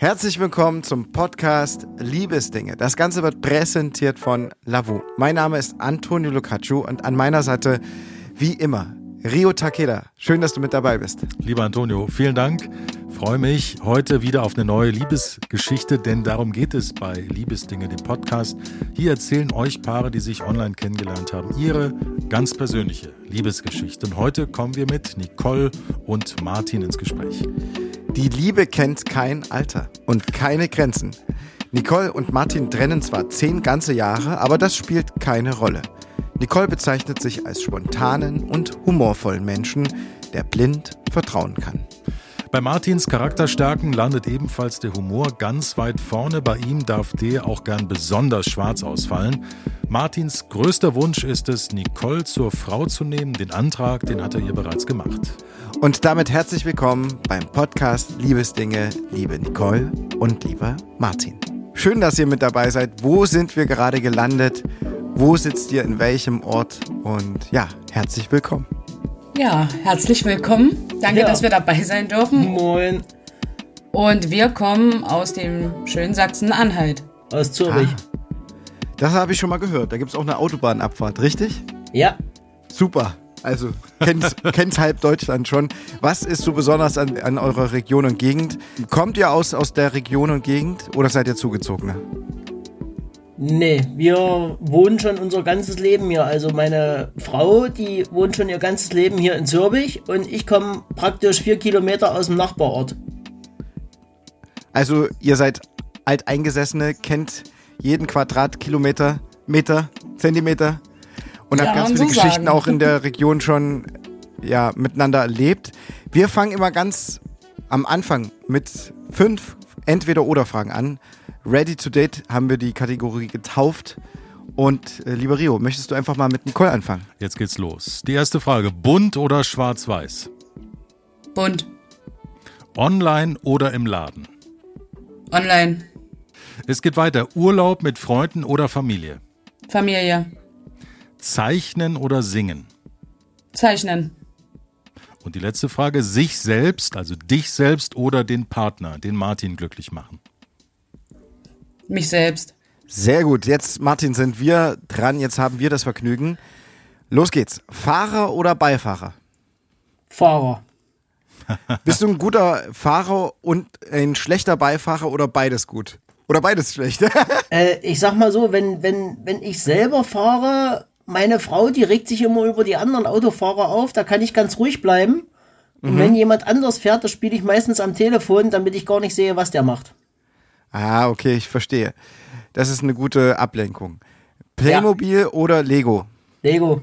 Herzlich willkommen zum Podcast Liebesdinge. Das Ganze wird präsentiert von Lavu. Mein Name ist Antonio Lucaccio und an meiner Seite, wie immer, Rio Takeda. Schön, dass du mit dabei bist. Lieber Antonio, vielen Dank. Freue mich heute wieder auf eine neue Liebesgeschichte, denn darum geht es bei Liebesdinge, dem Podcast. Hier erzählen euch Paare, die sich online kennengelernt haben, ihre ganz persönliche Liebesgeschichte. Und heute kommen wir mit Nicole und Martin ins Gespräch. Die Liebe kennt kein Alter und keine Grenzen. Nicole und Martin trennen zwar zehn ganze Jahre, aber das spielt keine Rolle. Nicole bezeichnet sich als spontanen und humorvollen Menschen, der blind vertrauen kann. Bei Martins Charakterstärken landet ebenfalls der Humor ganz weit vorne. Bei ihm darf der auch gern besonders schwarz ausfallen. Martins größter Wunsch ist es, Nicole zur Frau zu nehmen. Den Antrag, den hat er ihr bereits gemacht. Und damit herzlich willkommen beim Podcast Liebesdinge, liebe Nicole und lieber Martin. Schön, dass ihr mit dabei seid. Wo sind wir gerade gelandet? Wo sitzt ihr in welchem Ort? Und ja, herzlich willkommen. Ja, herzlich willkommen. Danke, ja. dass wir dabei sein dürfen. Moin. Und wir kommen aus dem schönen Sachsen-Anhalt. Aus Zürich. Ah, das habe ich schon mal gehört. Da gibt es auch eine Autobahnabfahrt, richtig? Ja. Super. Also kennt, kennt halb Deutschland schon. Was ist so besonders an, an eurer Region und Gegend? Kommt ihr aus, aus der Region und Gegend oder seid ihr Zugezogene? Nee, wir wohnen schon unser ganzes Leben hier. Also meine Frau, die wohnt schon ihr ganzes Leben hier in Zürbich und ich komme praktisch vier Kilometer aus dem Nachbarort. Also ihr seid Alteingesessene, kennt jeden Quadratkilometer, Meter, Zentimeter und ja, habt ganz viele so Geschichten sagen. auch in der Region schon ja, miteinander erlebt. Wir fangen immer ganz am Anfang mit fünf Entweder-Oder-Fragen an. Ready to Date haben wir die Kategorie getauft. Und äh, lieber Rio, möchtest du einfach mal mit Nicole anfangen? Jetzt geht's los. Die erste Frage: Bunt oder schwarz-weiß? Bunt. Online oder im Laden? Online. Es geht weiter. Urlaub mit Freunden oder Familie? Familie. Zeichnen oder singen? Zeichnen. Und die letzte Frage, sich selbst, also dich selbst oder den Partner, den Martin glücklich machen? Mich selbst. Sehr gut. Jetzt, Martin, sind wir dran. Jetzt haben wir das Vergnügen. Los geht's. Fahrer oder Beifahrer? Fahrer. Bist du ein guter Fahrer und ein schlechter Beifahrer oder beides gut? Oder beides schlecht? äh, ich sag mal so, wenn, wenn, wenn ich selber fahre, meine Frau, die regt sich immer über die anderen Autofahrer auf, da kann ich ganz ruhig bleiben. Und mhm. wenn jemand anders fährt, das spiele ich meistens am Telefon, damit ich gar nicht sehe, was der macht. Ah, okay, ich verstehe. Das ist eine gute Ablenkung. Playmobil ja. oder Lego? Lego.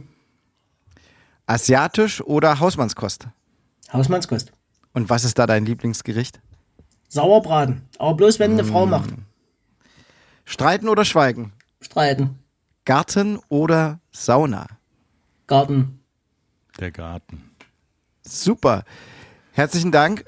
Asiatisch oder Hausmannskost? Hausmannskost. Und was ist da dein Lieblingsgericht? Sauerbraten. Aber bloß, wenn eine mmh. Frau macht. Streiten oder schweigen? Streiten. Garten oder Sauna? Garten. Der Garten. Super. Herzlichen Dank.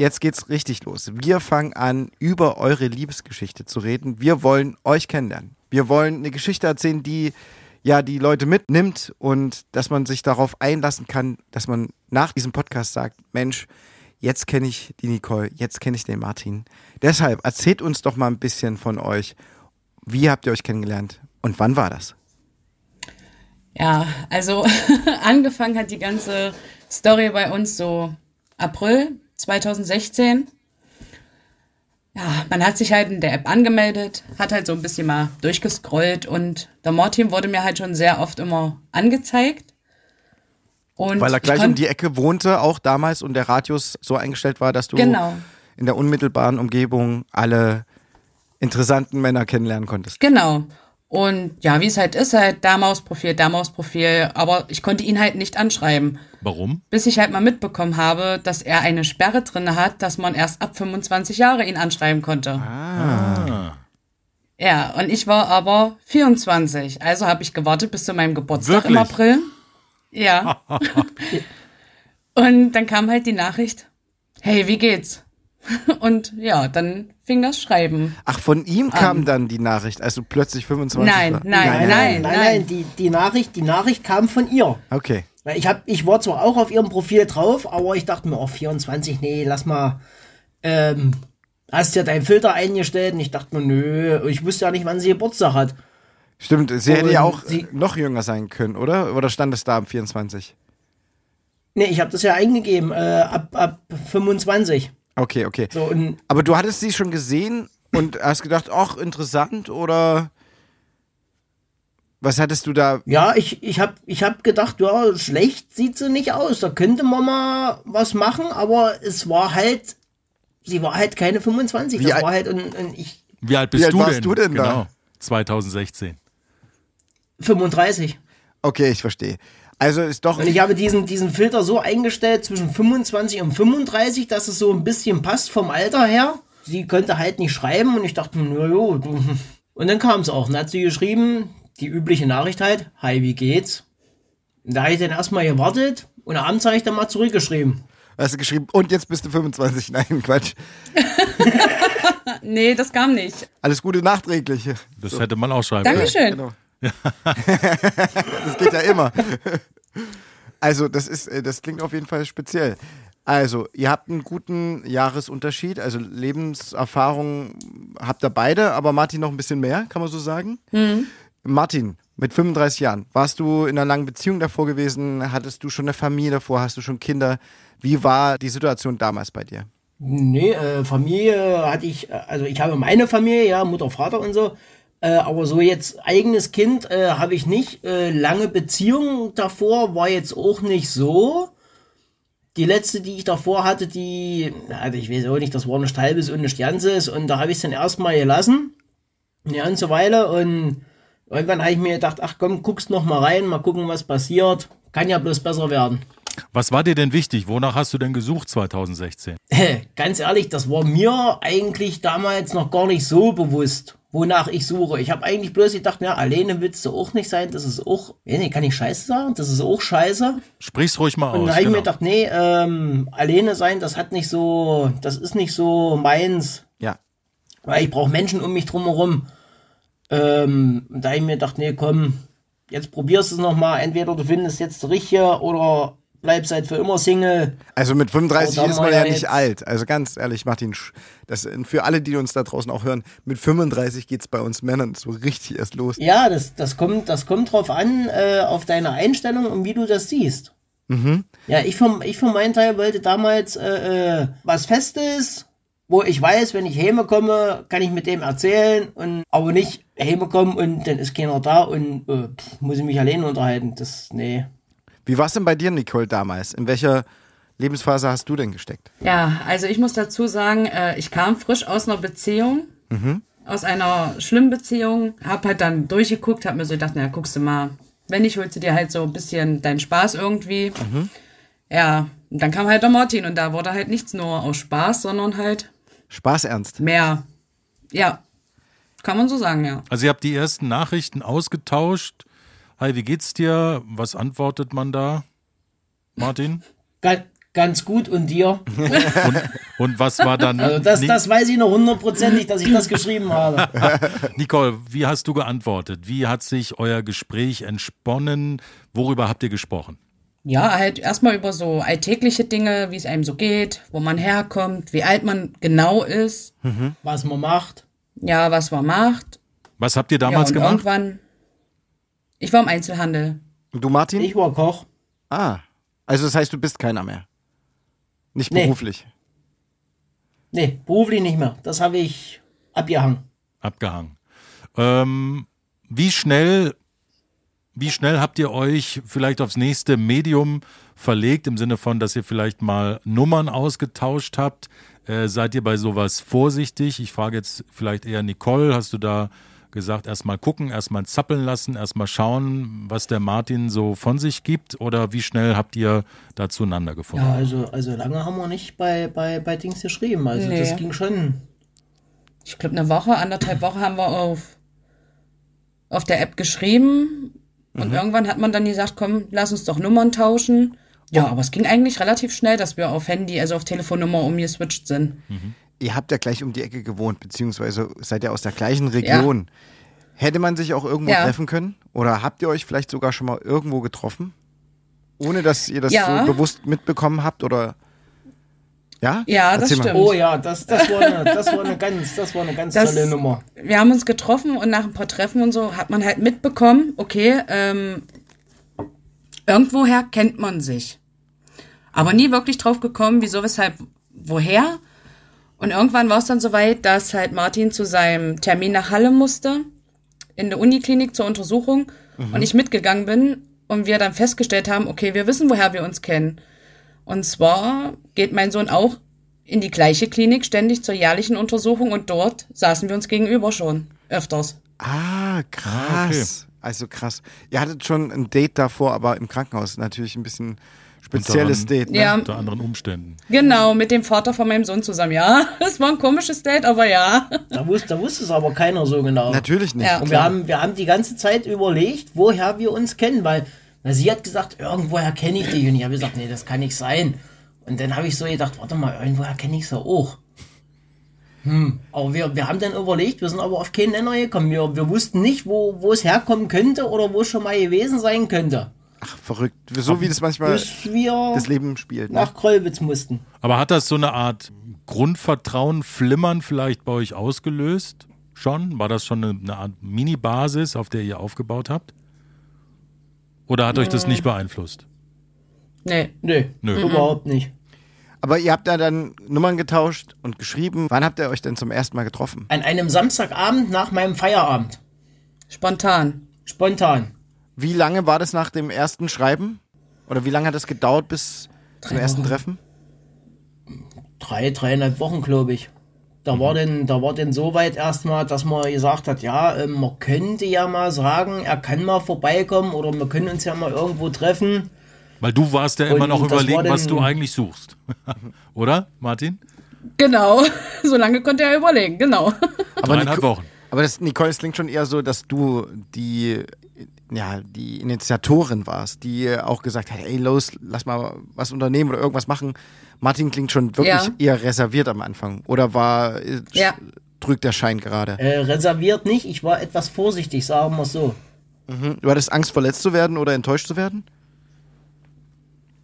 Jetzt geht's richtig los. Wir fangen an, über eure Liebesgeschichte zu reden. Wir wollen euch kennenlernen. Wir wollen eine Geschichte erzählen, die ja die Leute mitnimmt und dass man sich darauf einlassen kann, dass man nach diesem Podcast sagt, Mensch, jetzt kenne ich die Nicole, jetzt kenne ich den Martin. Deshalb erzählt uns doch mal ein bisschen von euch. Wie habt ihr euch kennengelernt? Und wann war das? Ja, also angefangen hat die ganze Story bei uns so April 2016. Ja, man hat sich halt in der App angemeldet, hat halt so ein bisschen mal durchgescrollt und der Martin wurde mir halt schon sehr oft immer angezeigt. Und Weil er gleich um die Ecke wohnte, auch damals und der Radius so eingestellt war, dass du genau. in der unmittelbaren Umgebung alle interessanten Männer kennenlernen konntest. Genau. Und ja, wie es halt ist, halt da Mausprofil, da Mausprofil, aber ich konnte ihn halt nicht anschreiben. Warum? Bis ich halt mal mitbekommen habe, dass er eine Sperre drin hat, dass man erst ab 25 Jahre ihn anschreiben konnte. Ah. Ja, und ich war aber 24, also habe ich gewartet bis zu meinem Geburtstag Wirklich? im April. Ja. und dann kam halt die Nachricht, hey, wie geht's? Und ja, dann fing das Schreiben. Ach, von ihm kam um, dann die Nachricht, also plötzlich 25 nein, war. Nein, nein, nein, nein, nein. Die, die, Nachricht, die Nachricht kam von ihr. Okay. Ich, hab, ich war zwar auch auf ihrem Profil drauf, aber ich dachte mir, oh, 24, nee, lass mal. Ähm, hast ja deinen Filter eingestellt und ich dachte mir, nö, ich wusste ja nicht, wann sie Geburtstag hat. Stimmt, sie hätte ja Und auch sie- noch jünger sein können, oder? Oder stand es da am 24? Nee, ich habe das ja eingegeben, äh, ab, ab 25. Okay, okay. So, und Aber du hattest sie schon gesehen und hast gedacht, ach, interessant oder was hattest du da? ja, ich, ich habe ich hab gedacht, ja, schlecht sieht sie nicht aus. Da könnte man mal was machen, aber es war halt, sie war halt keine 25. Wie das alt- war halt, und, und ich, Wie alt bist Wie alt du, warst denn? du denn da? genau. 2016. 35. Okay, ich verstehe. Also ist doch Und ich habe diesen, diesen Filter so eingestellt zwischen 25 und 35, dass es so ein bisschen passt vom Alter her. Sie könnte halt nicht schreiben und ich dachte, mir, na jo. du- Und dann kam es auch. Und dann hat sie geschrieben, die übliche Nachricht halt, hi, wie geht's? Da habe ich dann erstmal gewartet und abends habe ich dann mal zurückgeschrieben. hast du geschrieben und jetzt bist du 25. Nein, Quatsch. Nee, das kam nicht. Alles Gute nachträglich. Das hätte man auch schreiben können. Dankeschön. Genau. das geht ja immer. Also, das ist, äh, das klingt auf jeden Fall speziell. Also, ihr habt einen guten Jahresunterschied, also Lebenserfahrung habt ihr beide, aber Martin noch ein bisschen mehr, kann man so sagen. Martin, mit 35 Jahren, warst du in einer langen Beziehung davor gewesen? Hattest du schon eine Familie davor? Hast du schon Kinder? Wie war die Situation damals bei dir? Nee, äh, Familie hatte ich, äh, also ich habe meine Familie, ja, Mutter, Vater und so. Äh, aber so jetzt eigenes Kind äh, habe ich nicht. Äh, lange Beziehung davor war jetzt auch nicht so. Die letzte, die ich davor hatte, die, also ich weiß auch nicht, das war nicht halbes und nicht ganzes. Und da habe ich es dann erstmal gelassen. Eine ganze Weile. Und irgendwann habe ich mir gedacht, ach komm, guckst noch mal rein, mal gucken, was passiert. Kann ja bloß besser werden. Was war dir denn wichtig? Wonach hast du denn gesucht 2016? Ganz ehrlich, das war mir eigentlich damals noch gar nicht so bewusst, wonach ich suche. Ich habe eigentlich bloß gedacht, ja, alleine willst du auch nicht sein, das ist auch, nee, kann ich scheiße sagen, das ist auch scheiße. Sprich's ruhig mal Und aus. dann habe ich mir Genau. gedacht, nee, ähm, alleine sein, das hat nicht so, das ist nicht so meins, Ja. weil ich brauche Menschen um mich drumherum. Ähm, da ich mir gedacht, nee, komm, jetzt probierst du es nochmal, entweder du findest jetzt das Richtige oder bleibst halt für immer Single. Also mit 35 Oh, da ist man ja ja nicht alt. Also ganz ehrlich, Martin, das, für alle, die uns da draußen auch hören, mit 35 geht's bei uns Männern so richtig erst los. Ja, das, das, kommt, das kommt drauf an, äh, auf deine Einstellung und wie du das siehst. Ja, ich für, ich für meinen Teil wollte damals äh, äh, was Festes, wo ich weiß, wenn ich Häme komme, kann ich mit dem erzählen und aber nicht Häme kommen und dann ist keiner da und äh, pff, muss ich mich alleine unterhalten. Das, nee. Wie war's denn bei dir, Nicole, damals? In welcher Lebensphase hast du denn gesteckt? Ja, also ich muss dazu sagen, äh, ich kam frisch aus einer Beziehung, aus einer schlimmen Beziehung, hab halt dann durchgeguckt, hab mir so gedacht, na guckst du mal, wenn nicht, holst du dir halt so ein bisschen deinen Spaß irgendwie. Ja, und dann kam halt der Martin und da wurde halt nichts nur aus Spaß, sondern halt Spaß ernst. mehr. Ja, kann man so sagen, ja. Also ihr habt die ersten Nachrichten ausgetauscht. Hi, wie geht's dir? Was antwortet man da? Martin? Ganz, ganz gut und dir? Und, und was war dann? Also das, das weiß ich noch hundertprozentig, dass ich das geschrieben habe. Nicole, wie hast du geantwortet? Wie hat sich euer Gespräch entsponnen? Worüber habt ihr gesprochen? Ja, halt erstmal über so alltägliche Dinge, wie es einem so geht, wo man herkommt, wie alt man genau ist, Was man macht. ja, was man macht. Was habt ihr Ja, damals und gemacht? irgendwann. Ich war im Einzelhandel. Und du, Martin? Ich war Koch. Ah. Also das heißt, du bist keiner mehr. Nicht Nee. beruflich. Nee, beruflich nicht mehr. Das habe ich abgehangen. Abgehangen. Ähm, wie schnell, wie schnell habt ihr euch vielleicht aufs nächste Medium verlegt, im Sinne von, dass ihr vielleicht mal Nummern ausgetauscht habt? Äh, seid ihr bei sowas vorsichtig? Ich frage jetzt vielleicht eher Nicole, hast du da gesagt, erstmal gucken, erstmal zappeln lassen, erstmal schauen, was der Martin so von sich gibt? Oder wie schnell habt ihr da zueinander gefunden? Ja, also, also lange haben wir nicht bei, bei, bei Dings geschrieben. Also Nee. das ging schon. Ich glaube, eine Woche, anderthalb Wochen haben wir auf, auf der App geschrieben. Und irgendwann hat man dann gesagt, komm, lass uns doch Nummern tauschen. Ja, aber es ging eigentlich relativ schnell, dass wir auf Handy, also auf Telefonnummer umgeswitcht sind. Ihr habt ja gleich um die Ecke gewohnt, beziehungsweise seid ihr aus der gleichen Region. Hätte man sich auch irgendwo Ja. treffen können? Oder habt ihr euch vielleicht sogar schon mal irgendwo getroffen? Ohne dass ihr das Ja. so bewusst mitbekommen habt? Oder Ja? Ja, das Erzähl mal. stimmt. Oh ja, das, das, war eine, das war eine ganz, das war eine ganz Das- tolle Nummer. wir haben uns getroffen und nach ein paar Treffen und so hat man halt mitbekommen, okay, ähm, irgendwoher kennt man sich. Aber nie wirklich drauf gekommen, wieso, weshalb, woher. Und irgendwann war es dann soweit, dass halt Martin zu seinem Termin nach Halle musste, in der Uniklinik zur Untersuchung, und ich mitgegangen bin und wir dann festgestellt haben, okay, wir wissen, woher wir uns kennen. Und zwar geht mein Sohn auch in die gleiche Klinik ständig zur jährlichen Untersuchung und dort saßen wir uns gegenüber schon öfters. Ah, krass. Also krass. Ihr hattet schon ein Date davor, aber im Krankenhaus. Natürlich ein bisschen spezielles Unter- Date. Ne? Ja, Unter anderen Umständen. genau, mit dem Vater von meinem Sohn zusammen. Ja, es war ein komisches Date, aber ja. Da wusste, da wusste es aber keiner so genau. Natürlich nicht. Ja. Und wir haben, wir haben die ganze Zeit überlegt, woher wir uns kennen, weil, weil sie hat gesagt, irgendwoher kenne ich dich. Und ich habe gesagt, nee, das kann nicht sein. Und dann habe ich so gedacht, warte mal, irgendwoher kenne ich sie auch. Hm. Aber wir, wir haben dann überlegt, wir sind aber auf keinen Nenner gekommen. Wir, wir wussten nicht, wo, wo es herkommen könnte oder wo es schon mal gewesen sein könnte. Ach, verrückt. So wie das manchmal Bis wir das Leben spielt. Ne? nach Krollwitz mussten. Aber hat das so eine Art Grundvertrauen, Flimmern vielleicht bei euch ausgelöst? Schon? War das schon eine, eine Art Mini-Basis, auf der ihr aufgebaut habt? Oder hat euch das nicht beeinflusst? Nee. Nö, Nö. überhaupt nicht. Aber ihr habt da dann Nummern getauscht und geschrieben. Wann habt ihr euch denn zum ersten Mal getroffen? An einem Samstagabend nach meinem Feierabend. Spontan. Spontan. Wie lange war das nach dem ersten Schreiben? Oder wie lange hat das gedauert bis zum ersten Treffen? drei, dreieinhalb Wochen, glaube ich. Da war denn, da war denn so weit erstmal, dass man gesagt hat, ja, ähm, man könnte ja mal sagen, er kann mal vorbeikommen oder wir können uns ja mal irgendwo treffen. Weil du warst ja immer Und noch überlegen, was du eigentlich suchst. Oder, Martin? Genau. So lange konnte er überlegen, genau. Aber Dreieinhalb Wochen. Aber das, Nicole, es klingt schon eher so, dass du die, ja, die Initiatorin warst, die auch gesagt hat, ey, los, lass mal was unternehmen oder irgendwas machen. Martin klingt schon wirklich Ja. eher reserviert am Anfang. Oder war, Ja. trügt der Schein gerade? Äh, reserviert nicht, ich war etwas vorsichtig, sagen wir so. Du hattest Angst, verletzt zu werden oder enttäuscht zu werden?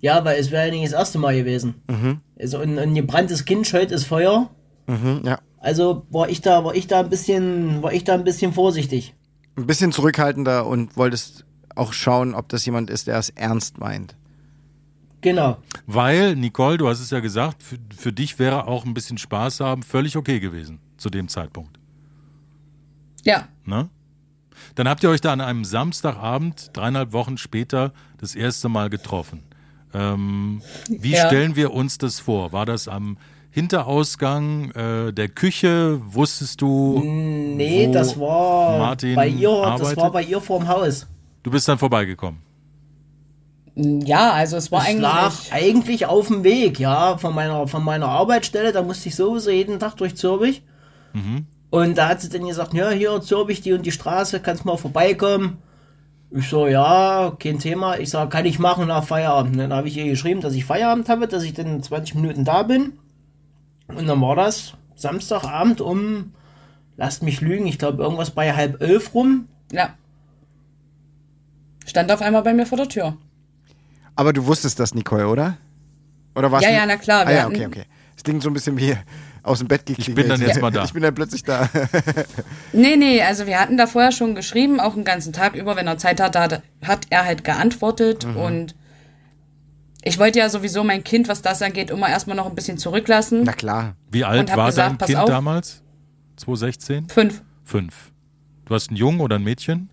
Ja, weil es wäre ja nicht das erste Mal gewesen. Also ein, ein gebranntes Kind scheut das Feuer. Mhm, ja. Also war ich da, war ich da ein bisschen, war ich da ein bisschen vorsichtig. Ein bisschen zurückhaltender und wolltest auch schauen, ob das jemand ist, der es ernst meint. Genau. Weil, Nicole, du hast es ja gesagt, für, für dich wäre auch ein bisschen Spaß haben völlig okay gewesen zu dem Zeitpunkt. Ja. Ne? Dann habt ihr euch da an einem Samstagabend, dreieinhalb Wochen später, das erste Mal getroffen. Ähm, wie Ja. stellen wir uns das vor? War das am Hinterausgang äh, der Küche? Wusstest du? Nee, das war Martin bei ihr, das arbeitet? war bei ihr vorm Haus. Du bist dann vorbeigekommen. Ja, also es war Ich eigentlich. lag eigentlich auf dem Weg, ja, von meiner, von meiner Arbeitsstelle, da musste ich sowieso jeden Tag durch Zürbich. Und da hat sie dann gesagt, ja, hier Zürbich, die und die Straße, kannst mal vorbeikommen. Ich so, ja, kein Thema. Ich sag, kann ich machen nach Feierabend. Dann habe ich ihr geschrieben, dass ich Feierabend habe, dass ich dann 20 Minuten da bin. Und dann war das Samstagabend um, lasst mich lügen, ich glaube irgendwas bei halb elf rum. Ja. Stand auf einmal bei mir vor der Tür. Aber du wusstest das, Nicole, oder? Oder warst Ja, du- ja, na klar, Ah, ja, okay, okay. Es klingt so ein bisschen wie aus dem Bett geklingelt. bin dann jetzt mal da. Ich bin dann plötzlich da. Nee, nee, also wir hatten da vorher schon geschrieben, auch den ganzen Tag über, wenn er Zeit hatte, hat, hat er halt geantwortet Mhm. und ich wollte ja sowieso mein Kind, was das angeht, immer erstmal noch ein bisschen zurücklassen. Na klar. Wie alt war gesagt, dein Kind auf. damals? 2016? Fünf. Fünf. Du hast einen Jungen oder ein Mädchen?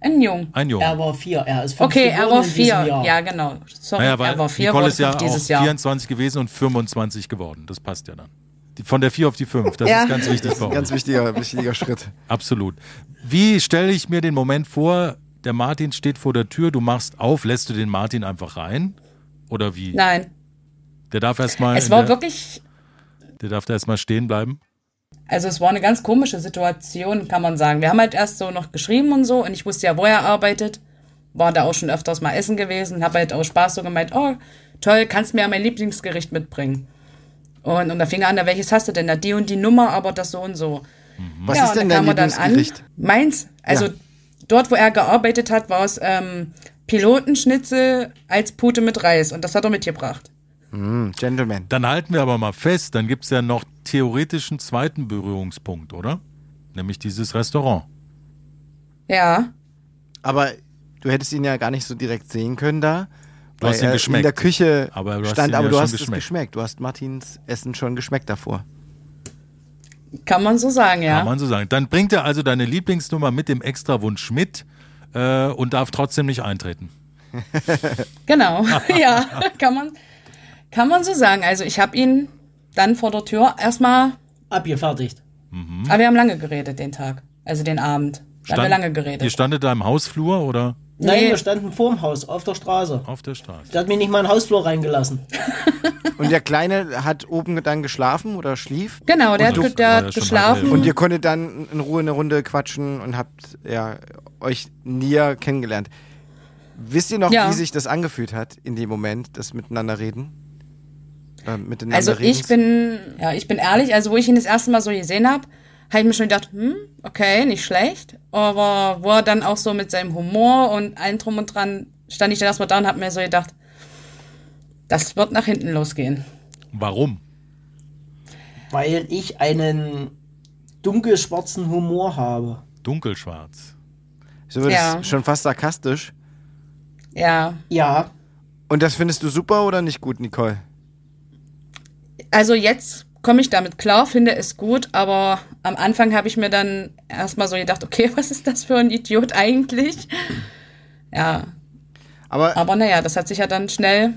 Ein Jung. Ein Jungen. Er war vier, er ist fünf Okay, er war vier. Jahr. Ja, genau. Sorry, Naja, weil er war vier, Nicole ist ja dieses Jahr. 24 gewesen und 25 geworden. Das passt ja dann. Von der 4 auf die 5. Das Ja. ist ganz wichtig bei uns. Ganz wichtiger, wichtiger Schritt. Absolut. Wie stelle ich mir den Moment vor, der Martin steht vor der Tür, du machst auf, lässt du den Martin einfach rein? Oder wie? Nein, Der darf erstmal es war der, wirklich, der darf da erstmal stehen bleiben. Also es war eine ganz komische Situation, kann man sagen. Wir haben halt erst so noch geschrieben und so und ich wusste ja, wo er arbeitet. War da auch schon öfters mal essen gewesen, habe halt auch Spaß so gemeint, oh, toll, kannst mir ja mein Lieblingsgericht mitbringen. Und, und da fing er an, na, welches hast du denn? Na, die und die Nummer, aber das so und so. Was ja, ist denn dein er dann an. Lieblingsgericht? Meins, also Ja. dort, wo er gearbeitet hat, war es ähm, Pilotenschnitzel als Pute mit Reis und das hat er mitgebracht. Mm, Gentleman. Dann halten wir aber mal fest, dann gibt es ja noch theoretischen zweiten Berührungspunkt, oder? Nämlich dieses Restaurant. Ja. Aber du hättest ihn ja gar nicht so direkt sehen können da. Du hast weil ihn er geschmeckt. In der Küche Aber stand, aber ja du schon hast es geschmeckt. geschmeckt. Du hast Martins Essen schon geschmeckt davor. Kann man so sagen, ja. Kann man so sagen. Dann bringt er also deine Lieblingsnummer mit dem Extrawunsch mit äh, und darf trotzdem nicht eintreten. Genau. ja, kann man, kann man so sagen. Also ich habe ihn dann vor der Tür erstmal, Abgefertigt. aber wir haben lange geredet den Tag. Also den Abend. Da haben wir lange Ihr geredet. standet da im Hausflur oder Nein, Nee. wir standen vorm Haus, auf der Straße. auf der Straße? Der hat mich nicht mal in den Hausflur reingelassen. Und der Kleine hat oben dann geschlafen oder schlief. Genau, der Und du- hat, der war hat geschlafen. Und ihr konntet dann in Ruhe eine Runde quatschen und habt ja, euch näher kennengelernt. Wisst ihr noch, Ja. wie sich das angefühlt hat in dem Moment, das Miteinander reden? Äh, miteinander Also ich bin, ja, ich bin ehrlich, also wo ich ihn das erste Mal so gesehen habe, habe ich mir schon gedacht, hm, okay, nicht schlecht. Aber wo er dann auch so mit seinem Humor und allem drum und dran, stand ich dann erstmal da und habe mir so gedacht, das wird nach hinten losgehen. Warum? Weil ich einen dunkelschwarzen Humor habe. Dunkelschwarz. So wird Ja. es schon fast sarkastisch. Ja, Ja, Und das findest du super oder nicht gut, Nicole? Also jetzt komme ich damit klar, finde es gut, aber am Anfang habe ich mir dann erstmal so gedacht, okay, was ist das für ein Idiot eigentlich? Ja, Aber aber naja, das hat sich ja dann schnell,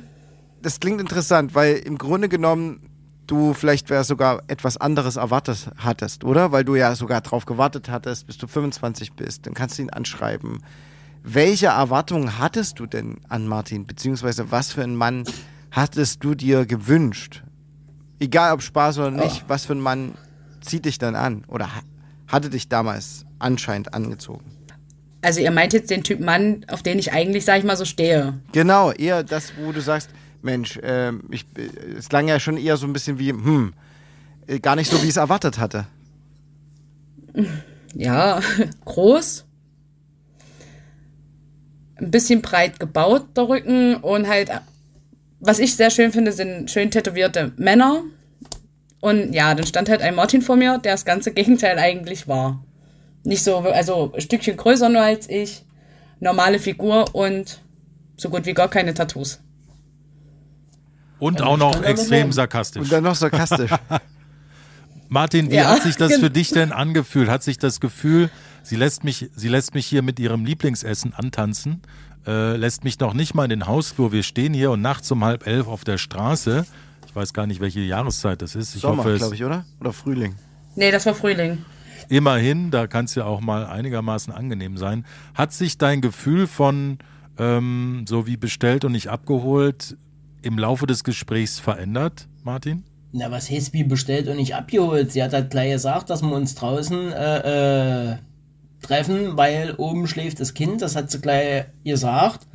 das klingt interessant, weil im Grunde genommen du vielleicht wär sogar etwas anderes erwartet hattest, oder? Weil du ja sogar drauf gewartet hattest, bis du 25 bist. Dann kannst du ihn anschreiben. Welche Erwartungen hattest du denn an Martin? Beziehungsweise was für einen Mann hattest du dir gewünscht? Egal ob Spaß oder nicht, was für ein Mann zieht dich dann an? Oder ha- hatte dich damals anscheinend angezogen? also ihr meint jetzt den Typ Mann, auf den ich eigentlich, sag ich mal, so stehe. Genau, eher das, wo du sagst, Mensch, ähm, ich, äh, es klang ja schon eher so ein bisschen wie, hm, äh, gar nicht so, wie ich es erwartet hatte. Ja, groß. Ein bisschen breit gebaut, der Rücken. Und halt, was ich sehr schön finde, sind schön tätowierte Männer. Und ja, dann stand halt ein Martin vor mir, der das ganze Gegenteil eigentlich war. Nicht so, also ein Stückchen größer nur als ich, normale Figur und so gut wie gar keine Tattoos. Und Ja, auch noch extrem sarkastisch. Und dann noch sarkastisch. Martin, wie Ja, hat sich das genau. für dich denn angefühlt? Hat sich das Gefühl, sie lässt mich, sie lässt mich hier mit ihrem Lieblingsessen antanzen, äh, lässt mich noch nicht mal in den Hausflur. Wir stehen hier und nachts um halb elf auf der Straße. Ich weiß gar nicht, welche Jahreszeit das ist. Ich Sommer, hoffe, es glaube ich, oder? Oder Frühling. Nee, das war Frühling. immerhin, da kann es ja auch mal einigermaßen angenehm sein. Hat sich dein Gefühl von ähm, so wie bestellt und nicht abgeholt im Laufe des Gesprächs verändert, Martin? Na, was heißt wie bestellt und nicht abgeholt? Sie hat halt gleich gesagt, dass wir uns draußen äh, äh, treffen, weil oben schläft das Kind. Das hat sie gleich gesagt.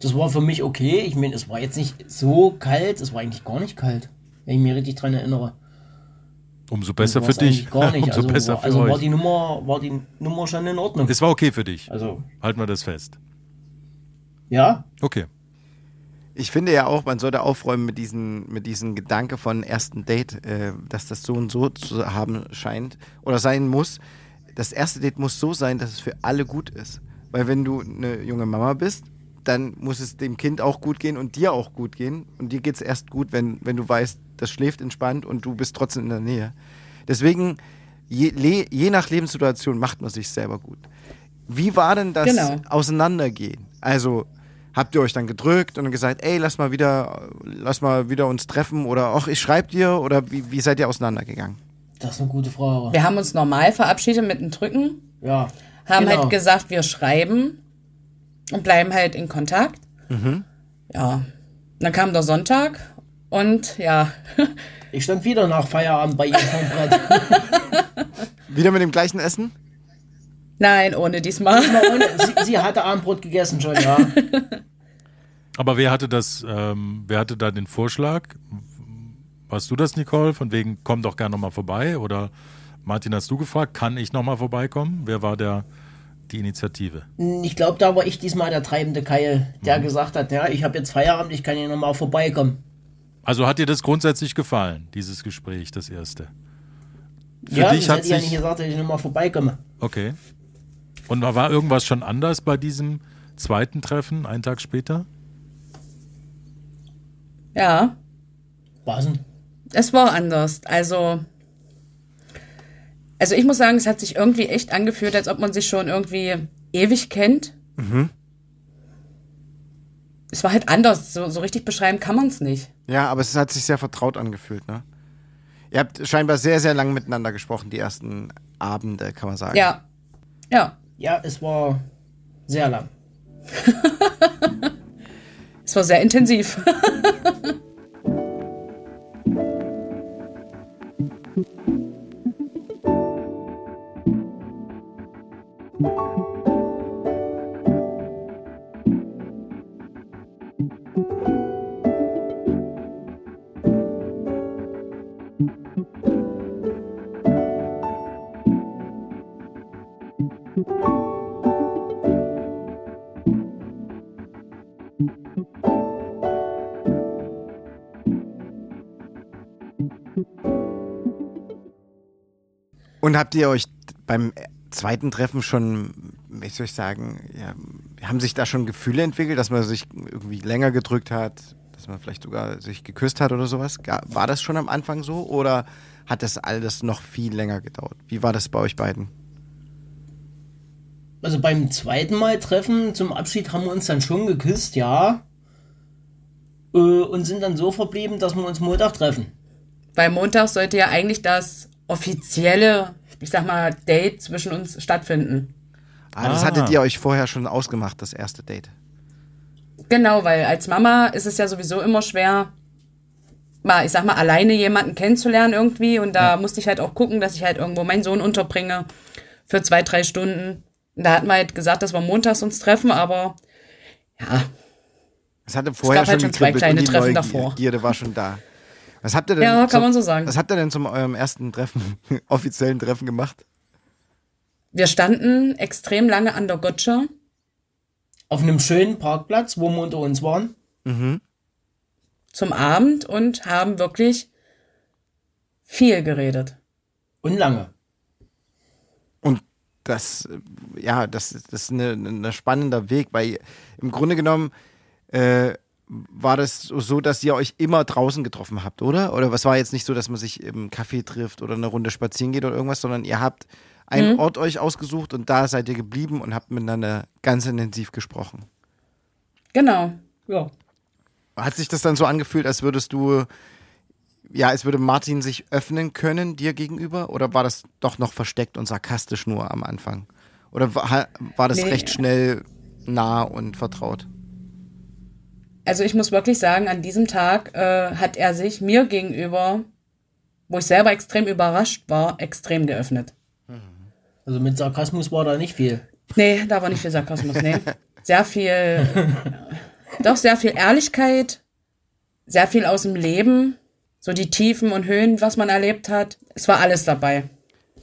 Das war für mich okay. Ich meine, es war jetzt nicht so kalt. Es war eigentlich gar nicht kalt, wenn ich mich richtig dran erinnere. Umso besser für dich. Gar nicht. Umso Also, besser war, für also euch. war die Nummer, war die Nummer schon in Ordnung. es war okay für dich. Also, Halten wir das fest. ja. Okay. Ich finde ja auch, man sollte aufräumen mit diesem mit diesen Gedanke von ersten Date, äh, dass das so und so zu haben scheint oder sein muss. Das erste Date muss so sein, dass es für alle gut ist. Weil wenn du eine junge Mama bist, dann muss es dem Kind auch gut gehen und dir auch gut gehen. Und dir geht es erst gut, wenn, wenn du weißt, das schläft entspannt und du bist trotzdem in der Nähe. Deswegen, je, le, je nach Lebenssituation macht man sich selber gut. Wie war denn das Genau. Auseinandergehen? Also habt ihr euch dann gedrückt und gesagt, ey, lass mal wieder, lass mal wieder uns treffen oder ach, ich schreib dir oder wie, wie seid ihr auseinandergegangen? Das ist eine gute Frage. Wir haben uns normal verabschiedet mit einem Drücken, Ja. haben genau. halt gesagt, wir schreiben und bleiben halt in Kontakt. Ja. Dann kam der Sonntag und ja, Ich stand wieder nach Feierabend bei ihr vom Brett. Wieder mit dem gleichen Essen? nein, ohne diesmal. Und sie, sie hatte Abendbrot gegessen schon, ja. Aber wer hatte das, ähm, wer hatte da den Vorschlag? Warst du das, Nicole? Von wegen, komm doch gerne nochmal vorbei? Oder Martin, hast du gefragt, kann ich nochmal vorbeikommen? Wer war der, die Initiative? Ich glaube, da war ich diesmal der treibende Keil, der gesagt hat, ja, ich habe jetzt Feierabend, ich kann hier nochmal vorbeikommen. Also hat dir das grundsätzlich gefallen, dieses Gespräch, das erste? Für ja, dich hat hätte sich... ja nicht gesagt, dass ich nochmal vorbeikomme. Okay. Und war irgendwas schon anders bei diesem zweiten Treffen, einen Tag später? Ja. Was denn? Es war anders. Also, also ich muss sagen, es hat sich irgendwie echt angefühlt, als ob man sich schon irgendwie ewig kennt. Mhm. Es war halt anders. So, so richtig beschreiben kann man es nicht. Ja, aber es hat sich sehr vertraut angefühlt, ne? Ihr habt scheinbar sehr, sehr lang miteinander gesprochen, die ersten Abende, kann man sagen. Ja. Ja. Ja, es war sehr lang. es war sehr intensiv. Und habt ihr euch beim zweiten Treffen schon, wie soll ich sagen, ja, haben sich da schon Gefühle entwickelt, dass man sich irgendwie länger gedrückt hat, dass man vielleicht sogar sich geküsst hat oder sowas? War das schon am Anfang so oder hat das alles noch viel länger gedauert? Wie war das bei euch beiden? Also beim zweiten Mal Treffen zum Abschied haben wir uns dann schon geküsst, ja. Äh, und sind dann so verblieben, dass wir uns Montag treffen. Weil Montag sollte ja eigentlich das offizielle, ich sag mal, Date zwischen uns stattfinden. Ah, das ah. hattet ihr euch vorher schon ausgemacht, das erste Date. Genau, weil als Mama ist es ja sowieso immer schwer, mal, ich sag mal, alleine jemanden kennenzulernen irgendwie. Und da ja. musste ich halt auch gucken, dass ich halt irgendwo meinen Sohn unterbringe für zwei, drei Stunden. Und da hatten wir halt gesagt, dass wir montags uns treffen, aber ja. Es hatte vorher es gab halt schon zwei kleine Treffen Neugier, davor. Gierde war schon da. Was habt ihr denn? Ja, kann zum, man so sagen. Was habt ihr denn zum eurem ersten Treffen, offiziellen Treffen gemacht? Wir standen extrem lange an der Gotcha. Auf einem schönen Parkplatz, wo wir unter uns waren. Mhm. Zum Abend und haben wirklich viel geredet. Und lange. Und das, ja, das, das ist ein spannender Weg, weil im Grunde genommen äh, war das so, dass ihr euch immer draußen getroffen habt, oder? Oder was war jetzt nicht so, dass man sich im Café trifft oder eine Runde spazieren geht oder irgendwas, sondern ihr habt einen mhm. Ort euch ausgesucht und da seid ihr geblieben und habt miteinander ganz intensiv gesprochen. Genau, ja. Hat sich das dann so angefühlt, als würdest du, ja, als würde Martin sich öffnen können dir gegenüber? Oder war das doch noch versteckt und sarkastisch nur am Anfang? Oder war, war das nee. recht schnell nah und vertraut? Also ich muss wirklich sagen, an diesem Tag äh, hat er sich mir gegenüber, wo ich selber extrem überrascht war, extrem geöffnet. Also mit Sarkasmus war da nicht viel. Nee, da war nicht viel Sarkasmus, nee. Sehr viel, doch sehr viel Ehrlichkeit, sehr viel aus dem Leben, so die Tiefen und Höhen, was man erlebt hat. Es war alles dabei.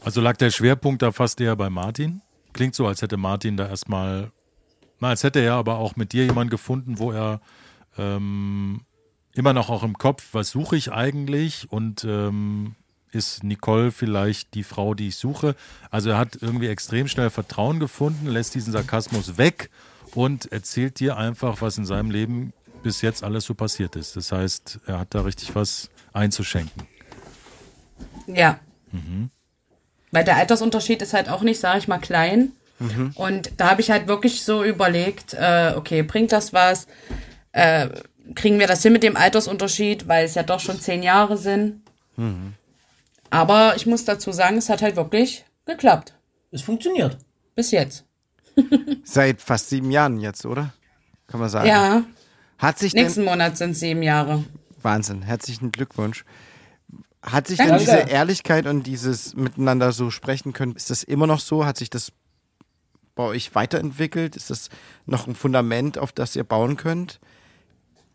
Also lag der Schwerpunkt da fast eher bei Martin? Klingt so, als hätte Martin da erstmal, na, als hätte er aber auch mit dir jemanden gefunden, wo er ähm, immer noch auch im Kopf, was suche ich eigentlich und ähm, ist Nicole vielleicht die Frau, die ich suche. Also er hat irgendwie extrem schnell Vertrauen gefunden, lässt diesen Sarkasmus weg und erzählt dir einfach, was in seinem Leben bis jetzt alles so passiert ist. Das heißt, er hat da richtig was einzuschenken. Ja. Mhm. Weil der Altersunterschied ist halt auch nicht, sage ich mal, klein. Mhm. Und da habe ich halt wirklich so überlegt, äh, okay, bringt das was? Äh, kriegen wir das hin mit dem Altersunterschied, weil es ja doch schon zehn Jahre sind. Mhm. Aber ich muss dazu sagen, es hat halt wirklich geklappt. Es funktioniert. Bis jetzt. Seit fast sieben Jahren jetzt, oder? Kann man sagen. Ja. Hat sich Nächsten Monat sind sieben Jahre. Wahnsinn. Herzlichen Glückwunsch. Hat sich Danke. denn diese Ehrlichkeit und dieses Miteinander so sprechen können, ist das immer noch so? Hat sich das bei euch weiterentwickelt? Ist das noch ein Fundament, auf das ihr bauen könnt?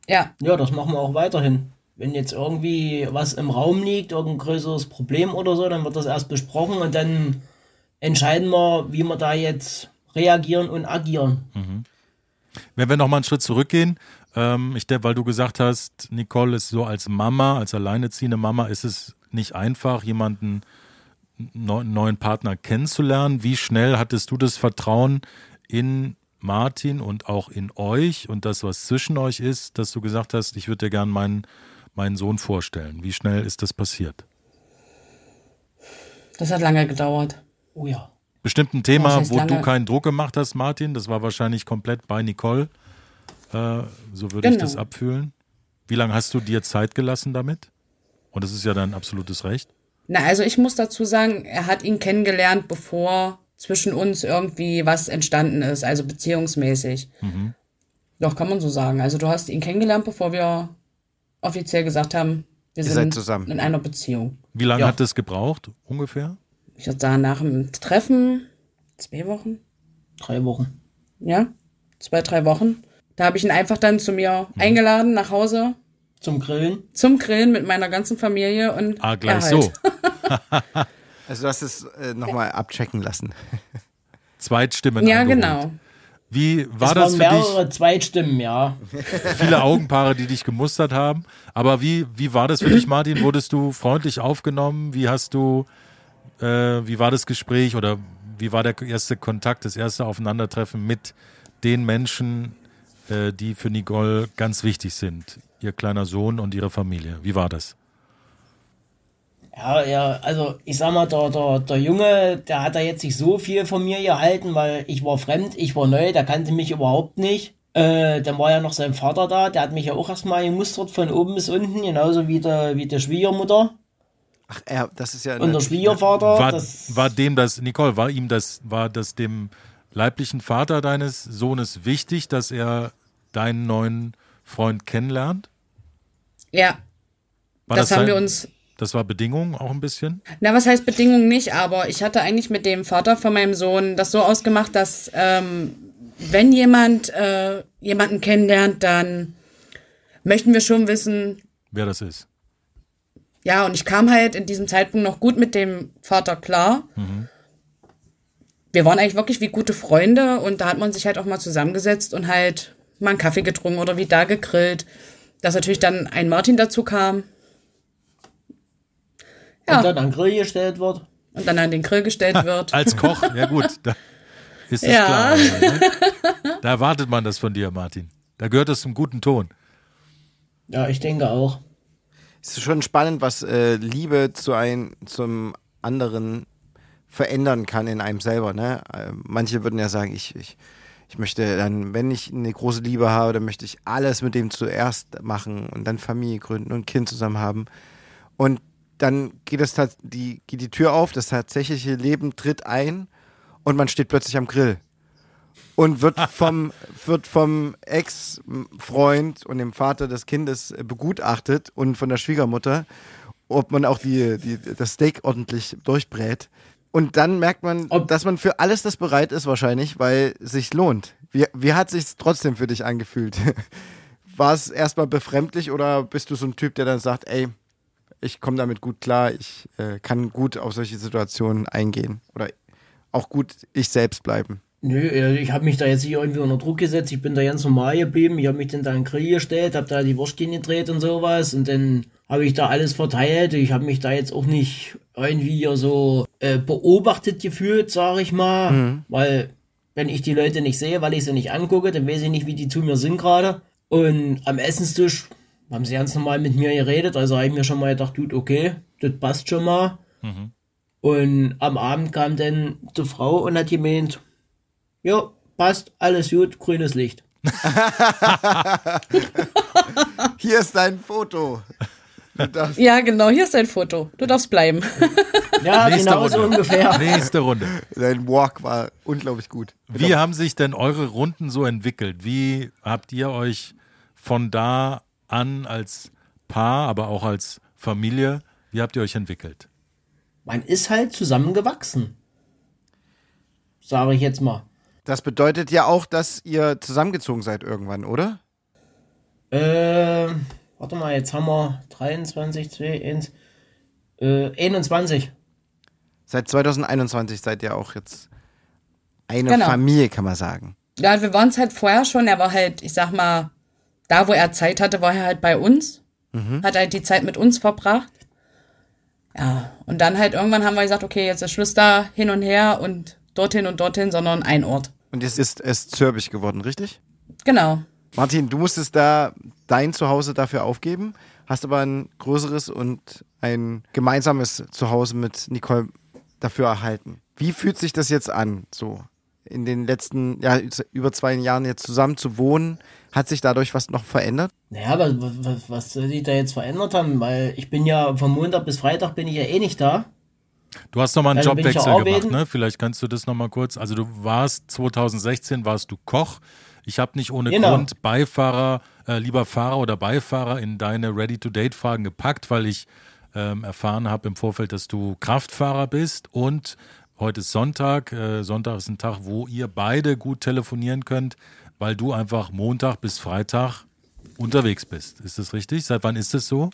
Ja. Ja, das machen wir auch weiterhin. Wenn jetzt irgendwie was im Raum liegt, irgendein größeres Problem oder so, dann wird das erst besprochen und dann entscheiden wir, wie wir da jetzt reagieren und agieren. Mhm. Wenn wir nochmal einen Schritt zurückgehen, Ähm, ich denke, weil du gesagt hast, Nicole ist so als Mama, als alleineziehende Mama, ist es nicht einfach, jemanden neu- neuen Partner kennenzulernen. Wie schnell hattest du das Vertrauen in Martin und auch in euch und das, was zwischen euch ist, dass du gesagt hast, ich würde dir gern meinen, meinen Sohn vorstellen? Wie schnell ist das passiert? Das hat lange gedauert. Oh ja. Bestimmt ein Thema, wo du lange? keinen Druck gemacht hast, Martin. Das war wahrscheinlich komplett bei Nicole. Äh, so würde ich Genau. das abfühlen. Wie lange hast du dir Zeit gelassen damit? Und das ist ja dein absolutes Recht. Na, also ich muss dazu sagen, er hat ihn kennengelernt, bevor zwischen uns irgendwie was entstanden ist, also beziehungsmäßig. Doch, kann man so sagen. Also du hast ihn kennengelernt, bevor wir offiziell gesagt haben, wir Ihr sind seid zusammen. in einer Beziehung. Wie lange Ja. hat das gebraucht, ungefähr? Ich würde sagen, nach dem Treffen, zwei Wochen, Drei Wochen. ja, zwei, drei Wochen. Da habe ich ihn einfach dann zu mir eingeladen nach Hause Zum Grillen. zum Grillen mit meiner ganzen Familie und Ah, gleich er halt. so. Also du hast es äh, nochmal abchecken lassen. Zweitstimmen Ja, genau. Wie war es das waren für dich? mehrere Zweitstimmen, ja. Viele Augenpaare, die dich gemustert haben. Aber wie, wie war das für dich, Martin? Wurdest du freundlich aufgenommen? Wie hast du, äh, wie war das Gespräch oder wie war der erste Kontakt, das erste Aufeinandertreffen mit den Menschen, äh, die für Nicole ganz wichtig sind? Ihr kleiner Sohn und ihre Familie. Wie war das? Ja, ja, also ich sag mal, der, der, der Junge, der hat da jetzt nicht so viel von mir gehalten, weil ich war fremd, ich war neu, der kannte mich überhaupt nicht. Äh, dann war ja noch sein Vater da, der hat mich ja auch erstmal gemustert von oben bis unten, genauso wie der, wie der Schwiegermutter Ach, er, das ist ja. und der Schwiegervater. War, das, war dem das, Nicole, war ihm das, war das dem leiblichen Vater deines Sohnes wichtig, dass er deinen neuen Freund kennenlernt? Ja, War das, haben sein- wir uns Das war Bedingung auch ein bisschen? Na, was heißt Bedingung nicht, aber ich hatte eigentlich mit dem Vater von meinem Sohn das so ausgemacht, dass ähm, wenn jemand äh, jemanden kennenlernt, dann möchten wir schon wissen, Wer das ist. ja, und ich kam halt in diesem Zeitpunkt noch gut mit dem Vater klar. Wir waren eigentlich wirklich wie gute Freunde und da hat man sich halt auch mal zusammengesetzt und halt mal einen Kaffee getrunken oder wie da gegrillt. Dass natürlich dann ein Martin dazu kam ja. und dann an den Grill gestellt wird. und dann an den Grill gestellt wird. Als Koch, ja gut, da ist es Ja. klar. Ne? Da erwartet man das von dir, Martin. Da gehört es zum guten Ton. Ja, ich denke auch. Es ist schon spannend, was äh, Liebe zu ein, zum anderen verändern kann in einem selber. Ne? Äh, manche würden ja sagen, ich, ich, ich möchte dann, wenn ich eine große Liebe habe, dann möchte ich alles mit dem zuerst machen und dann Familie gründen und ein Kind zusammen haben. Und dann geht es die, geht die Tür auf, das tatsächliche Leben tritt ein und man steht plötzlich am Grill. Und wird vom, wird vom Ex-Freund und dem Vater des Kindes äh, begutachtet und von der Schwiegermutter, ob man auch die, die, das Steak ordentlich durchbrät. Und dann merkt man, Ob- dass man für alles das bereit ist wahrscheinlich, weil es sich lohnt. Wie, wie hat sich trotzdem für dich angefühlt? War es erstmal befremdlich oder bist du so ein Typ, der dann sagt, ey, ich komme damit gut klar, ich äh, kann gut auf solche Situationen eingehen oder auch gut ich selbst bleiben? Nö, äh, ich habe mich da jetzt nicht irgendwie unter Druck gesetzt. Ich bin da ganz normal geblieben. Ich habe mich dann da in den Grill gestellt, habe da die Wurstchen gedreht und sowas. Und dann habe ich da alles verteilt. Ich habe mich da jetzt auch nicht irgendwie so äh, beobachtet gefühlt, sage ich mal. Weil wenn ich die Leute nicht sehe, weil ich sie nicht angucke, dann weiß ich nicht, wie die zu mir sind gerade. Und am Essenstisch haben sie ganz normal mit mir geredet. Also habe ich mir schon mal gedacht, gut, okay, das passt schon mal. Und am Abend kam dann die Frau und hat gemeint, ja, passt, alles gut, grünes Licht. Hier ist dein Foto. Ja, genau, hier ist dein Foto. Du darfst bleiben. Ja, Nächste genau so Runde. ungefähr. Nächste Runde. Dein Walk war unglaublich gut. Wie haben sich denn eure Runden so entwickelt? Wie habt ihr euch von da an als Paar, aber auch als Familie, wie habt ihr euch entwickelt? Man ist halt zusammengewachsen. Sage ich jetzt mal. Das bedeutet ja auch, dass ihr zusammengezogen seid irgendwann, oder? Äh, warte mal, jetzt haben wir 23, 2, 1, äh, 21. Seit 2021 seid ihr auch jetzt eine Genau. Familie, kann man sagen. Ja, wir waren es halt vorher schon. Er war halt, ich sag mal, da, wo er Zeit hatte, war er halt bei uns. Hat halt die Zeit mit uns verbracht. Ja, und dann halt irgendwann haben wir gesagt, okay, jetzt ist Schluss da, hin und her und dorthin und dorthin, sondern ein Ort. Und jetzt ist es Zürbich geworden, richtig? Genau. Martin, du musstest da dein Zuhause dafür aufgeben, hast aber ein größeres und ein gemeinsames Zuhause mit Nicole dafür erhalten. Wie fühlt sich das jetzt an, so in den letzten, ja, über zwei Jahren jetzt zusammen zu wohnen? Hat sich dadurch was noch verändert? Naja, was, was, was soll sich da jetzt verändert haben? Weil ich bin ja von Montag bis Freitag bin ich ja eh nicht da. Du hast nochmal einen Also Jobwechsel ja gemacht, ne? Vielleicht kannst du das nochmal kurz. Also du warst 2016 warst du Koch. Ich habe nicht ohne Genau. Grund Beifahrer, äh, lieber Fahrer oder Beifahrer in deine Ready-to-Date-Fragen gepackt, weil ich ähm, erfahren habe im Vorfeld, dass du Kraftfahrer bist und heute ist Sonntag. Äh, Sonntag ist ein Tag, wo ihr beide gut telefonieren könnt, weil du einfach Montag bis Freitag unterwegs bist. Ist das richtig? Seit wann ist das so?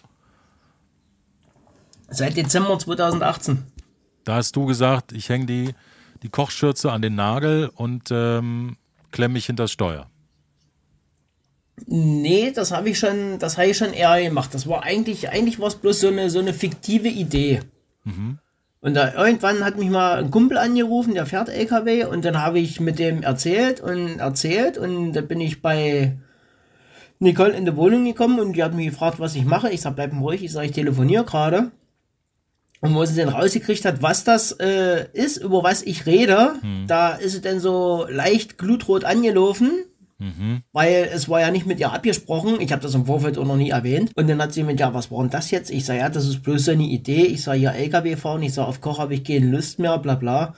Seit Dezember 2018. Da hast du gesagt, ich hänge die, die Kochschürze an den Nagel und ähm, klemme mich hinter das Steuer. Nee, das habe ich schon, das habe ich schon eher gemacht. Das war eigentlich, eigentlich war es bloß so eine, so eine fiktive Idee. Und da irgendwann hat mich mal ein Kumpel angerufen, der fährt LKW und dann habe ich mit dem erzählt und erzählt und da bin ich bei Nicole in die Wohnung gekommen und die hat mich gefragt, was ich mache. Ich sag, bleib mal ruhig, ich sage, ich telefoniere gerade. Und wo sie dann rausgekriegt hat, was das äh, ist, über was ich rede, da ist sie dann so leicht glutrot angelaufen weil es war ja nicht mit ihr abgesprochen. Ich habe das im Vorfeld auch noch nie erwähnt. Und dann hat sie mit, ja, was war denn das jetzt? Ich sage, ja, das ist bloß so eine Idee. Ich sage, ja, LKW fahren. Ich sage, auf Koch habe ich keine Lust mehr, bla bla.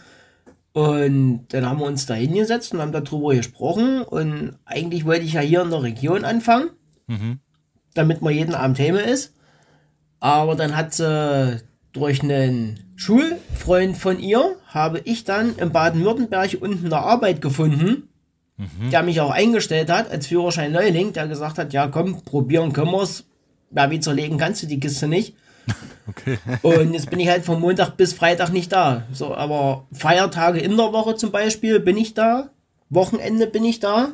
Und dann haben wir uns da hingesetzt und haben darüber gesprochen. Und eigentlich wollte ich ja hier in der Region anfangen, damit man jeden Abend Thema ist. Aber dann hat sie durch einen Schulfreund von ihr, habe ich dann in Baden-Württemberg unten eine Arbeit gefunden, der mich auch eingestellt hat als Führerschein Neuling, der gesagt hat, ja komm, probieren können wir's. Ja, wie zerlegen kannst du die Kiste nicht. Okay. Und jetzt bin ich halt von Montag bis Freitag nicht da. So, aber Feiertage in der Woche zum Beispiel bin ich da. Wochenende bin ich da.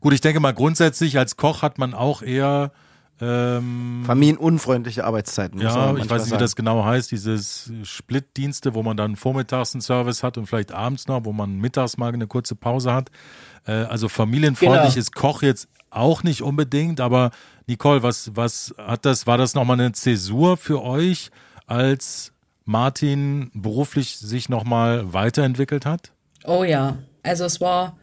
Gut, ich denke mal, grundsätzlich als Koch hat man auch eher, ähm, Familienunfreundliche Arbeitszeiten. ja, ich weiß nicht, wie das genau heißt, dieses Splitdienste, wo man dann vormittags einen Service hat und vielleicht abends noch, wo man mittags mal eine kurze Pause hat. Äh, also familienfreundlich Genau. ist Koch jetzt auch nicht unbedingt, aber Nicole, was, was hat das, war das nochmal eine Zäsur für euch, als Martin beruflich sich nochmal weiterentwickelt hat? Oh ja, also es war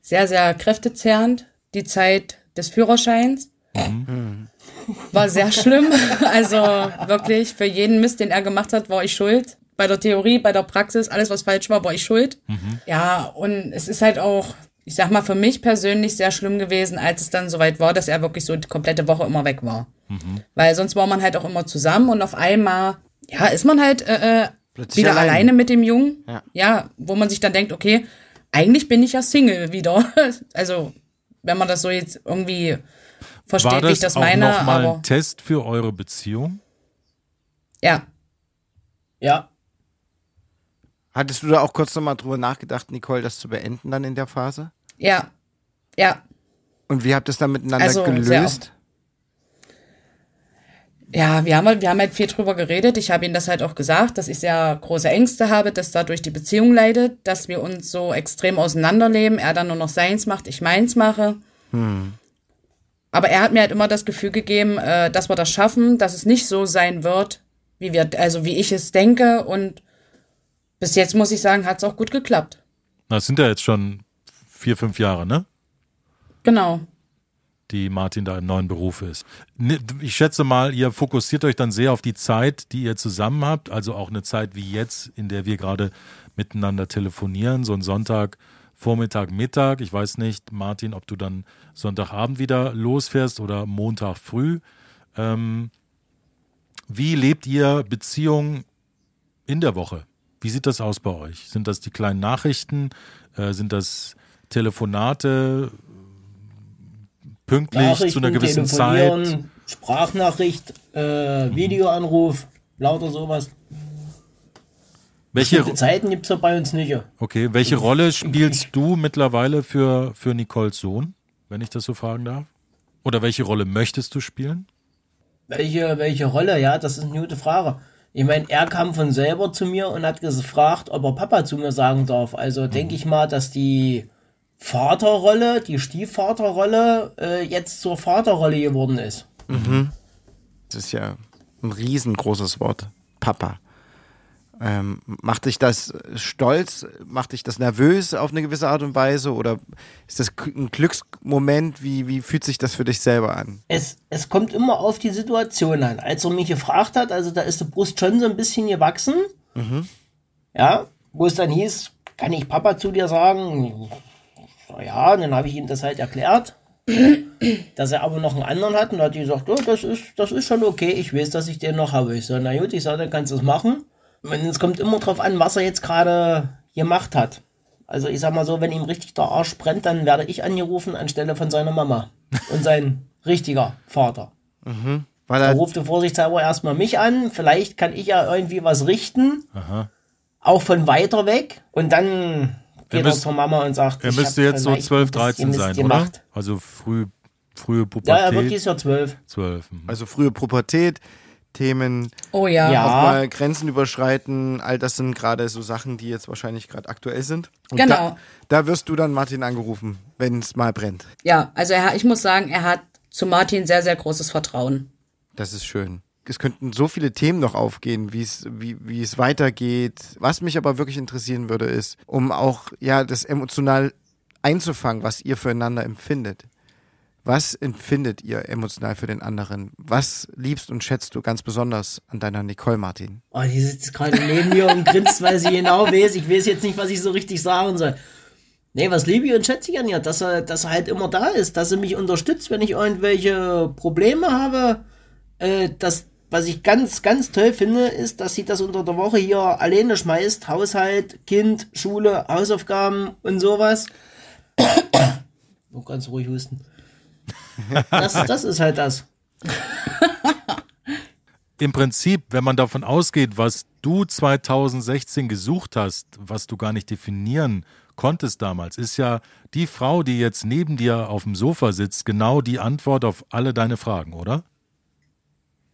sehr, sehr kräftezehrend, die Zeit des Führerscheins. War sehr schlimm. Also wirklich, für jeden Mist, den er gemacht hat, war ich schuld. Bei der Theorie, bei der Praxis, alles, was falsch war, war ich schuld. Ja, und es ist halt auch, ich sag mal, für mich persönlich sehr schlimm gewesen, als es dann soweit war, dass er wirklich so die komplette Woche immer weg war. Weil sonst war man halt auch immer zusammen und auf einmal, ja, ist man halt äh, äh, Plötzlich wieder allein. alleine mit dem Jungen. Ja. ja, wo man sich dann denkt, okay, eigentlich bin ich ja Single wieder. Also, wenn man das so jetzt irgendwie versteht, War wie ich das das auch meine, nochmal aber ein Test für eure Beziehung? ja. Ja. Hattest du da auch kurz nochmal drüber nachgedacht, Nicole, das zu beenden dann in der Phase? Ja, ja, Und wie habt ihr es dann miteinander Also, gelöst? ja, wir haben, halt- wir haben halt viel drüber geredet. Ich habe ihm das halt auch gesagt, dass ich sehr große Ängste habe, dass dadurch die Beziehung leidet, dass wir uns so extrem auseinanderleben. Er dann nur noch seins macht, ich meins mache. Aber er hat mir halt immer das Gefühl gegeben, äh, dass wir das schaffen, dass es nicht so sein wird, wie wir, also wie ich es denke. Und bis jetzt muss ich sagen, hat es auch gut geklappt. Das sind ja jetzt schon vier, fünf Jahre, ne? Genau. die Martin da im neuen Beruf ist. Ne, Ich schätze mal, ihr fokussiert euch dann sehr auf die Zeit, die ihr zusammen habt, also auch eine Zeit wie jetzt, in der wir gerade miteinander telefonieren, so ein Sonntag, Vormittag, Mittag. Ich weiß nicht, Martin, ob du dann Sonntagabend wieder losfährst oder Montag früh. Ähm, wie lebt ihr Beziehung in der Woche? Wie sieht das aus bei euch? Sind das die kleinen Nachrichten? Äh, sind das Telefonate? Pünktlich zu einer gewissen Zeit? Sprachnachricht, äh, Videoanruf, lauter sowas. Welche, Bestimmte Zeiten gibt's ja bei uns nicht. okay, welche Rolle spielst du mittlerweile für, für Nicoles Sohn, wenn ich das so fragen darf? Oder welche Rolle möchtest du spielen? Welche, welche Rolle? Ja, das ist eine gute Frage. Ich meine, er kam von selber zu mir und hat gefragt, ob er Papa zu mir sagen darf. Also denke ich mal, dass die Vaterrolle, die Stiefvaterrolle, äh, jetzt zur Vaterrolle geworden ist. Das ist ja ein riesengroßes Wort. Papa. Ähm, macht dich das stolz? Macht dich das nervös auf eine gewisse Art und Weise? Oder ist das ein Glücksmoment? Wie, wie fühlt sich das für dich selber an? Es, es kommt immer auf die Situation an. Als er mich gefragt hat, also da ist die Brust schon so ein bisschen gewachsen. Ja, wo es dann hieß, kann ich Papa zu dir sagen? Ja, dann habe ich ihm das halt erklärt, dass er aber noch einen anderen hat. Und dann hat die gesagt, oh, das, ist, das ist schon okay, ich weiß, dass ich den noch habe. Ich so, na gut, ich sage, dann kannst du es machen. Es kommt immer drauf an, was er jetzt gerade gemacht hat. Also ich sag mal so, wenn ihm richtig der Arsch brennt, dann werde ich angerufen anstelle von seiner Mama und sein richtiger Vater. Weil Da er, ruft er vorsichtshalber erstmal mich an. Vielleicht kann ich ja irgendwie was richten. Auch von weiter weg. Und dann geht er, müsst- zur Mama und sagt, Er ich müsste jetzt so vielleicht 12, ein bisschen 13 Mist sein, gemacht. oder? Also früh, frühe Ja, er wird Pubertät. dieses Jahr zwölf. 12. mhm. also frühe Pubertät, Themen, Oh ja. Ja. auch mal Grenzen überschreiten, all das sind gerade so Sachen, die jetzt wahrscheinlich gerade aktuell sind. Und Genau. Da, da wirst du dann Martin angerufen, wenn es mal brennt. Ja, also er, ich muss sagen, er hat zu Martin sehr, sehr großes Vertrauen. Das ist schön. Es könnten so viele Themen noch aufgehen, wie es, wie, wie es weitergeht. Was mich aber wirklich interessieren würde, ist, um auch, ja, das emotional einzufangen, was ihr füreinander empfindet. Was empfindet ihr emotional für den anderen? Was liebst und schätzt du ganz besonders an deiner Nicole Martin? Oh, die sitzt gerade neben mir und grinst, weil sie genau weiß. Ich weiß jetzt nicht, was ich so richtig sagen soll. Nee, was liebe ich und schätze ich an ihr, dass er, dass er halt immer da ist, dass er mich unterstützt, wenn ich irgendwelche Probleme habe. Äh, das, was ich ganz, ganz toll finde, ist, dass sie das unter der Woche hier alleine schmeißt. Haushalt, Kind, Schule, Hausaufgaben und sowas. Nur ganz ruhig husten. Das, das ist halt das. Im Prinzip, wenn man davon ausgeht, was du 2016 gesucht hast, was du gar nicht definieren konntest damals, ist ja die Frau, die jetzt neben dir auf dem Sofa sitzt, genau die Antwort auf alle deine Fragen, oder?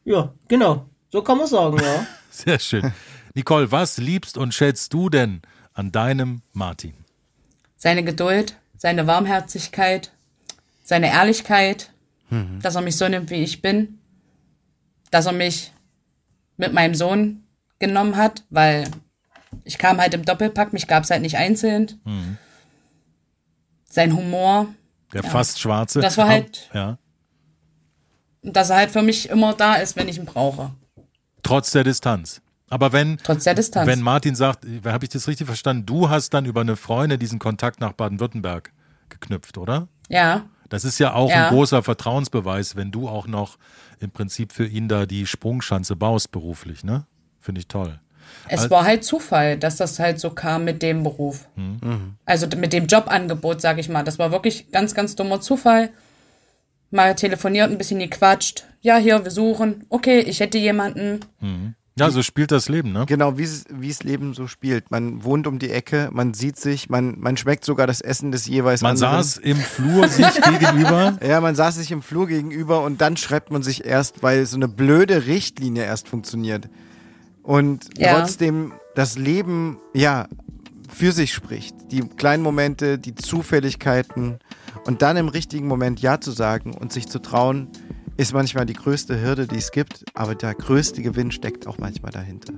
Ja, genau. So kann man sagen, ja. Sehr schön. Nicole, was liebst und schätzt du denn an deinem Martin? Seine Geduld, seine Warmherzigkeit, seine Ehrlichkeit, dass er mich so nimmt, wie ich bin, dass er mich mit meinem Sohn genommen hat, weil ich kam halt im Doppelpack, mich gab es halt nicht einzeln. Sein Humor, Der fast schwarze. Das war halt- Ja. dass er halt für mich immer da ist, wenn ich ihn brauche. Trotz der Distanz. Aber wenn, Trotz der Distanz. wenn Martin sagt, habe ich das richtig verstanden, du hast dann über eine Freundin diesen Kontakt nach Baden-Württemberg geknüpft, oder? ja, Das ist ja auch Ja. ein großer Vertrauensbeweis, wenn du auch noch im Prinzip für ihn da die Sprungschanze baust beruflich, ne? Finde ich toll. es war halt Zufall, dass das halt so kam mit dem Beruf. Also mit dem Jobangebot, sag ich mal. Das war wirklich ganz, ganz dummer Zufall. Mal telefoniert, ein bisschen gequatscht. Ja, hier, wir suchen. Okay, ich hätte jemanden. Ja, so spielt das Leben, ne? Genau, wie es, wie es Leben so spielt. Man wohnt um die Ecke, man sieht sich, man, man schmeckt sogar das Essen des jeweils Man anderen. saß im Flur sich gegenüber. Ja, man saß sich im Flur gegenüber und dann schreibt man sich erst, weil so eine blöde Richtlinie erst funktioniert. Und Ja. trotzdem das Leben, ja, für sich spricht. Die kleinen Momente, die Zufälligkeiten und dann im richtigen Moment Ja zu sagen und sich zu trauen, ist manchmal die größte Hürde, die es gibt, aber der größte Gewinn steckt auch manchmal dahinter.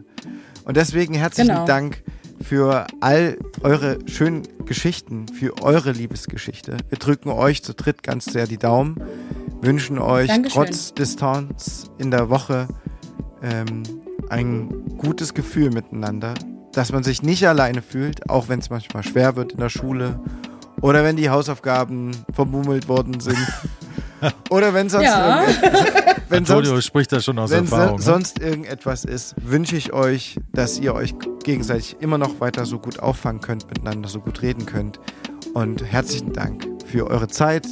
Und deswegen herzlichen Genau. Dank für all eure schönen Geschichten, für eure Liebesgeschichte. Wir drücken euch zu dritt ganz sehr die Daumen, wünschen euch Dankeschön. trotz Distanz in der Woche ähm, ein gutes Gefühl miteinander, dass man sich nicht alleine fühlt, auch wenn es manchmal schwer wird in der Schule oder wenn die Hausaufgaben vermummelt worden sind. Oder wenn sonst, Ja. wenn Antonio sonst, spricht da schon aus wenn so, Erfahrung. ne? sonst irgendetwas ist, wünsche ich euch, dass ihr euch gegenseitig immer noch weiter so gut auffangen könnt, miteinander so gut reden könnt. Und herzlichen Dank für eure Zeit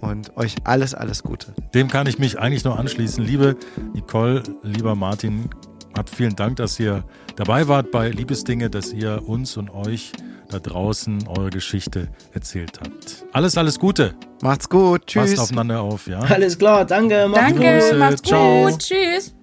und euch alles, alles Gute. Dem kann ich mich eigentlich nur anschließen. Liebe Nicole, lieber Martin, habt vielen Dank, dass ihr dabei wart bei Liebesdinge, dass ihr uns und euch da draußen eure Geschichte erzählt habt. Alles, alles Gute. Macht's gut. Tschüss. Passt aufeinander auf, ja? Alles klar, danke. Macht's Danke, Grüße, macht's ciao. gut. Tschüss.